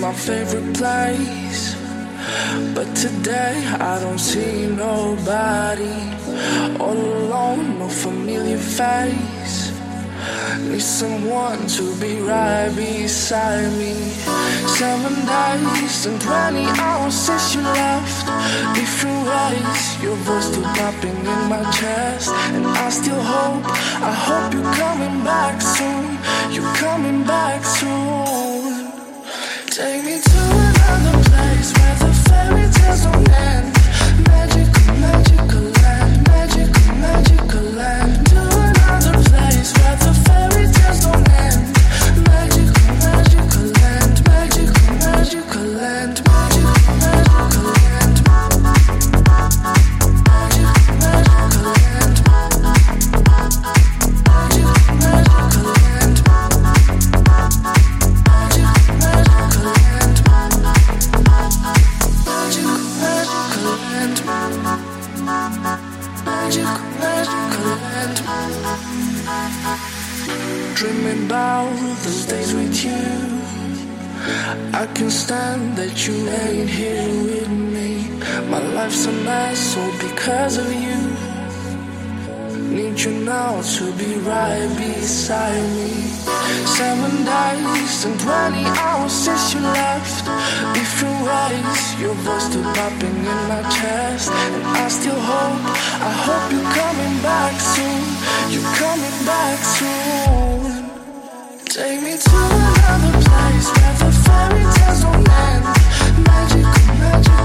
my favorite place. But today I don't see nobody. All alone, no familiar face. Need someone to be right beside me. Seven days and 20 hours since you left. Different ways, your voice still popping in my chest. And I still hope, I hope you're coming back soon. You're coming back soon. Take me to another place where the fairy tales don't end. right beside me. Seven days and 20 hours since you left. Different ways, your voice still popping in my chest. And I still hope, I hope you're coming back soon. You're coming back soon. Take me to another place where the fairy tales don't end. Magical, magical.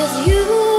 Cause you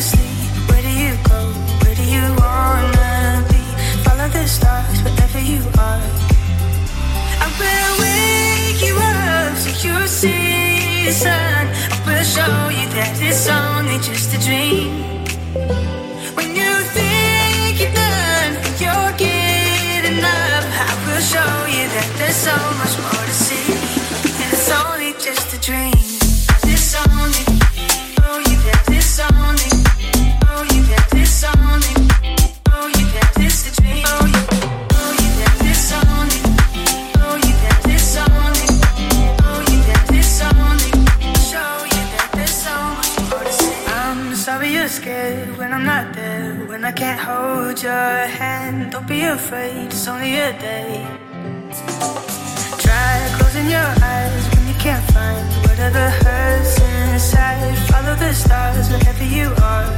where do you go? Where do you wanna be? Follow the stars wherever you are. I will wake you up so you see the sun. I will show you that it's only just a dream. When you think you're done, you're getting up. I will show you that there's so much more to see, and it's only just a dream. Your hand. Don't be afraid, it's only a day. Try closing your eyes when you can't find whatever hurts inside. Follow the stars wherever you are.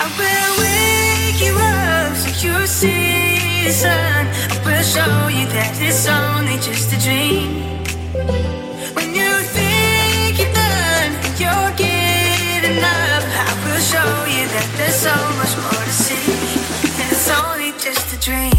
I will wake you up so you see the sun. I will show you that it's only just a dream. When you think you're done, you're getting up. I will show you that there's so much more dream.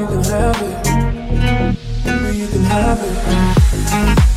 You can have it. Maybe you can have it.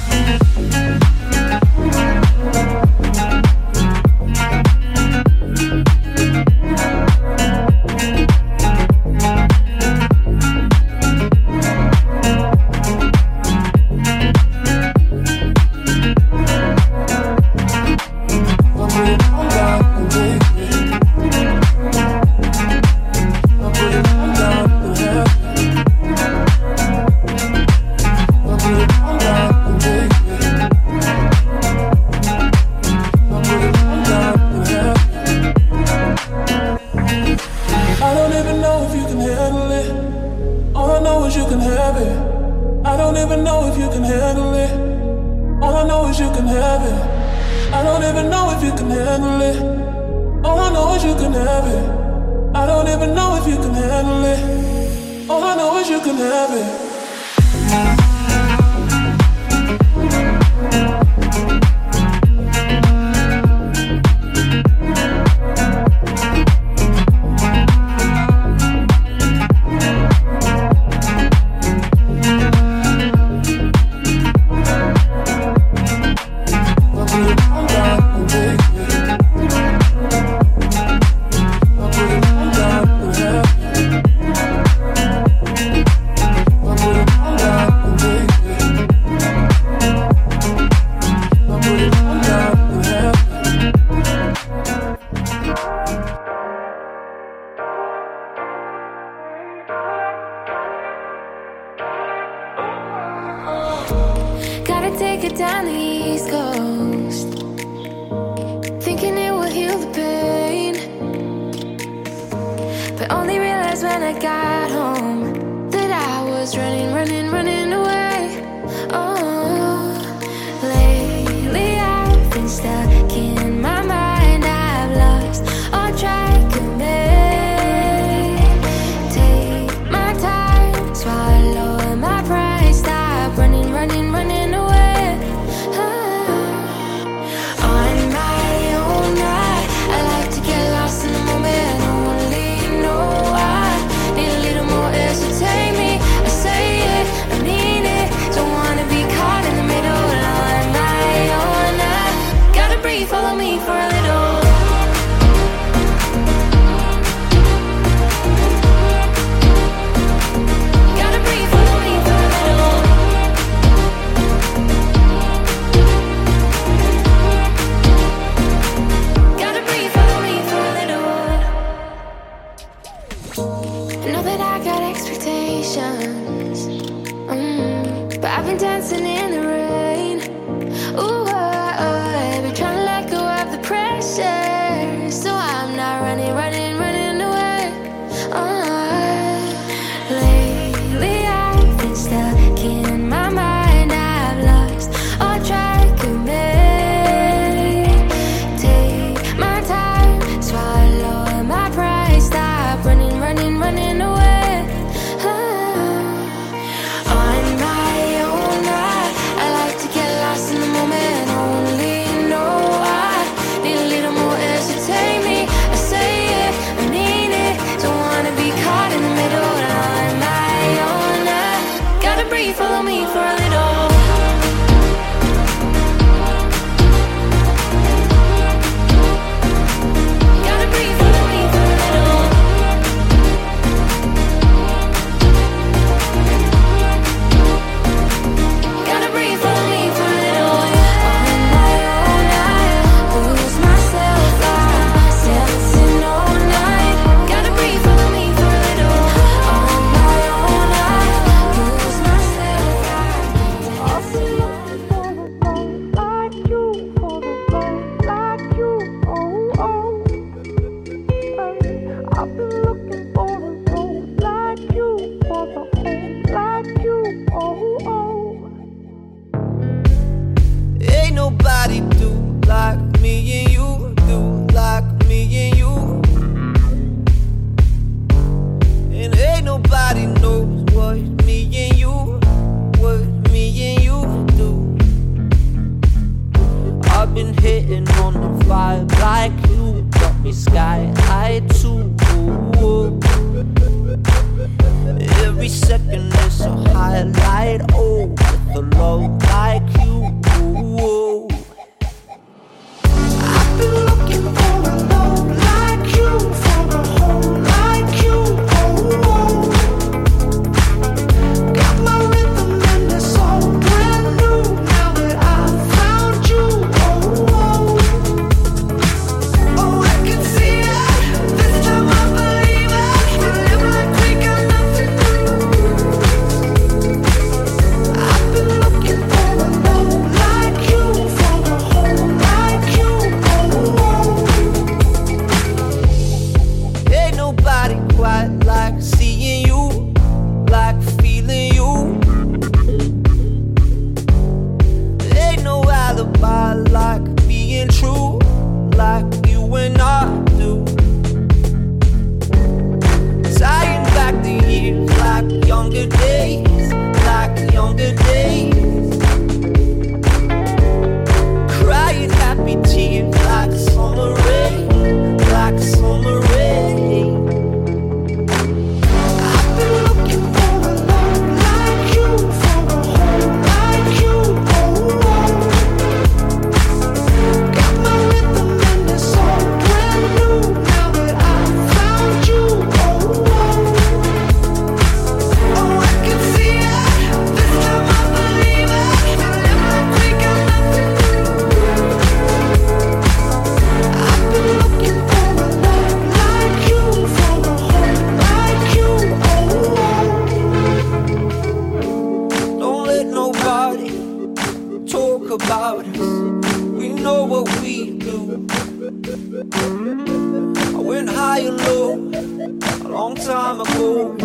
time ago.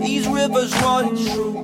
These rivers run true.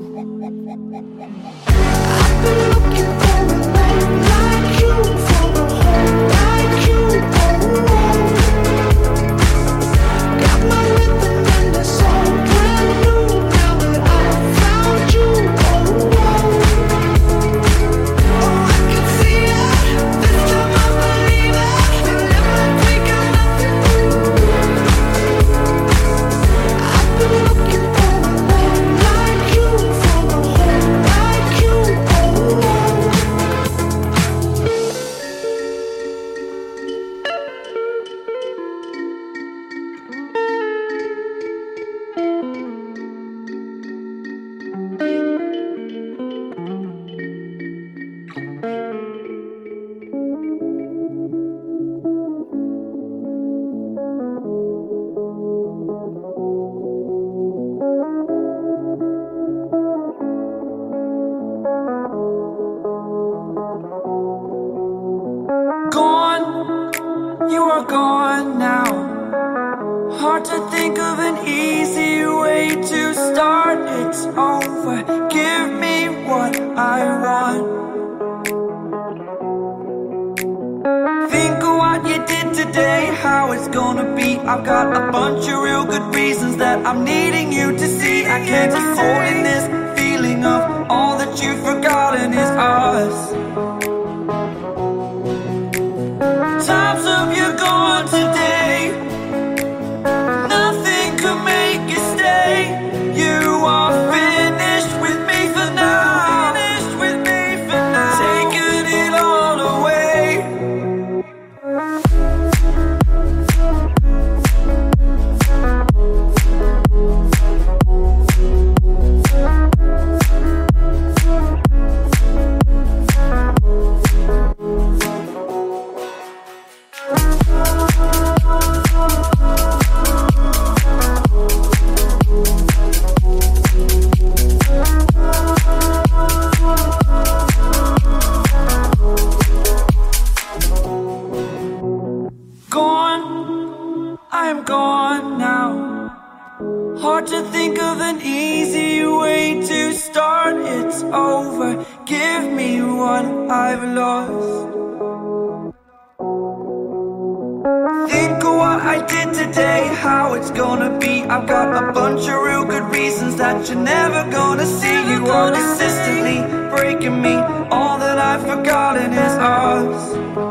I've got a bunch of real good reasons that you're never gonna see. You are consistently breaking me. All that I've forgotten is ours.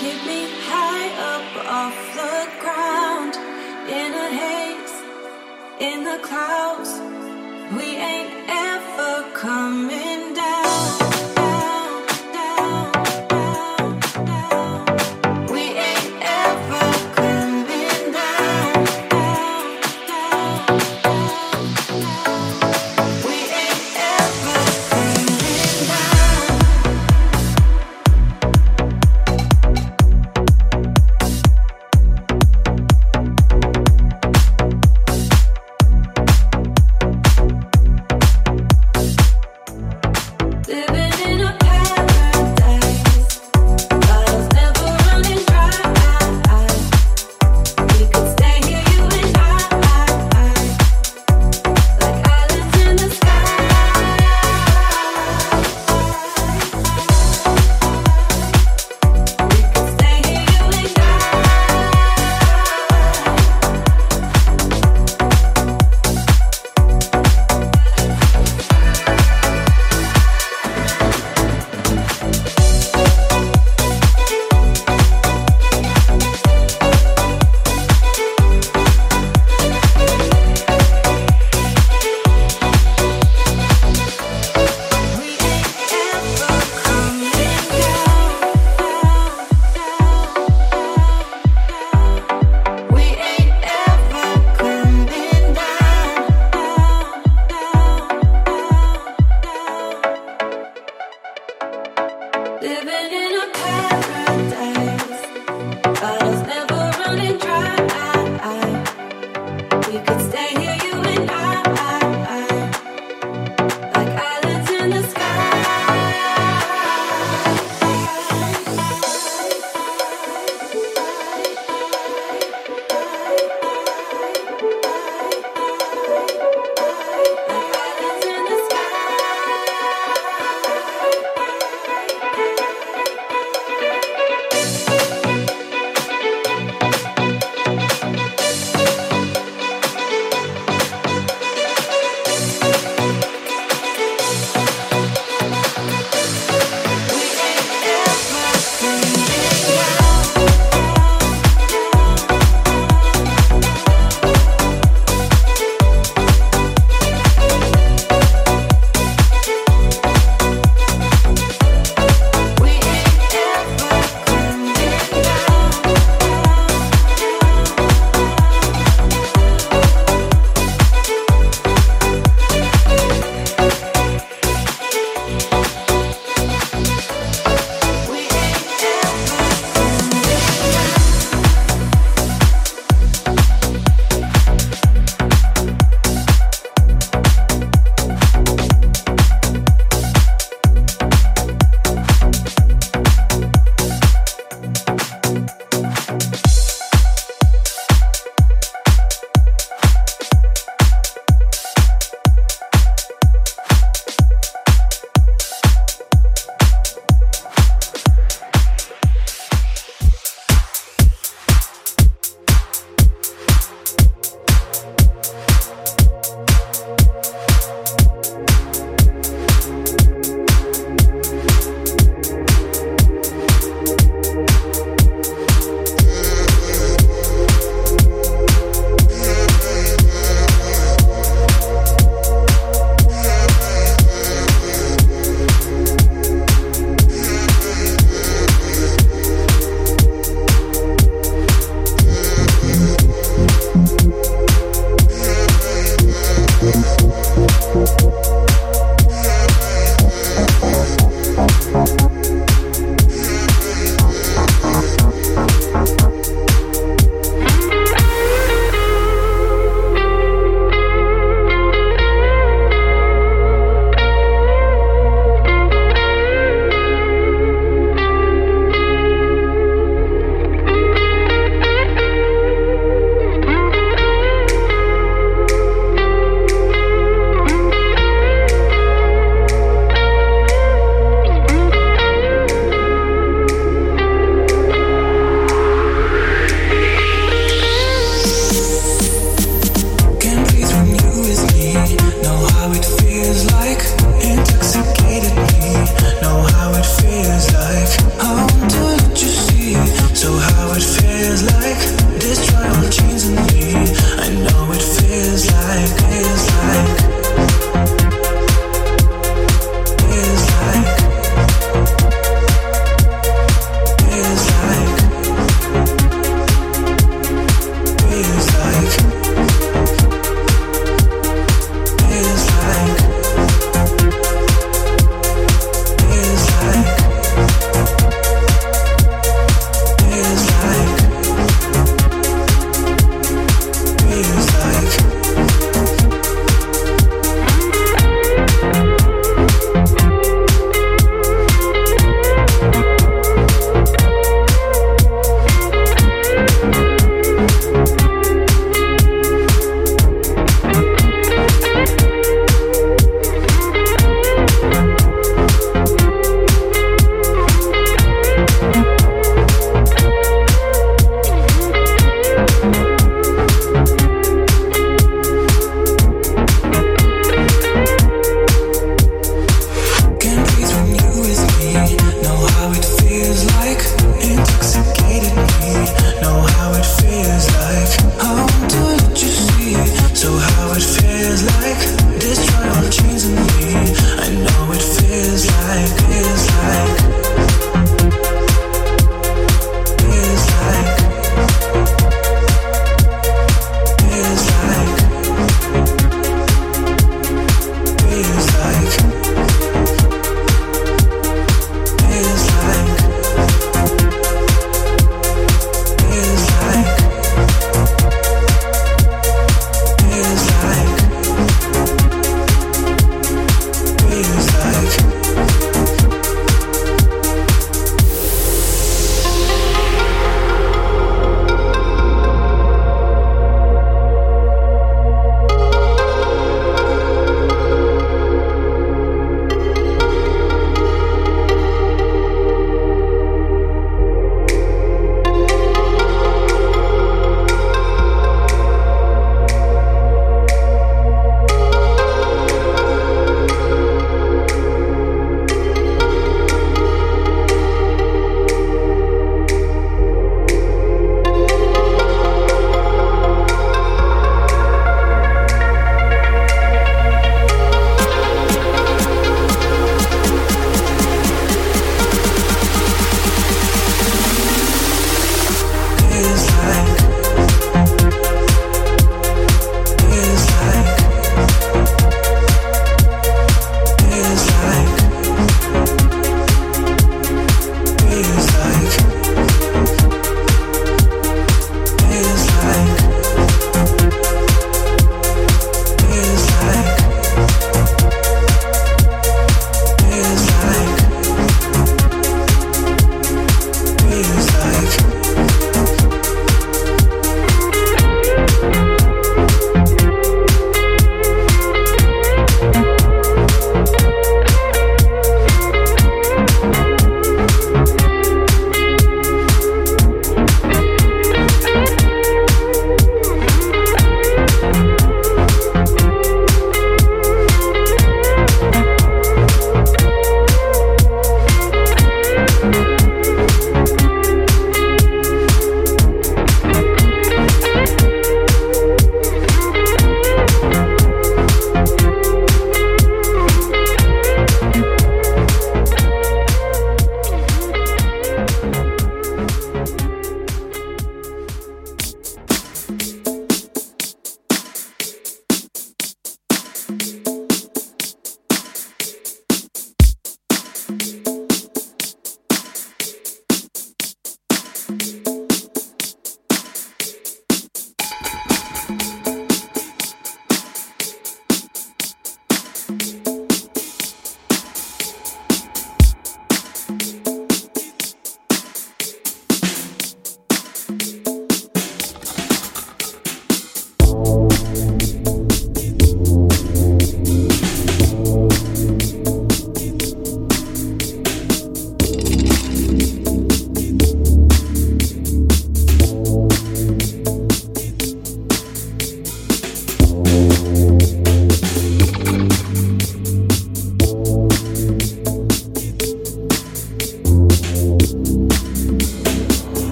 Keep me high up off the ground. In a haze, in the clouds. We ain't ever coming down.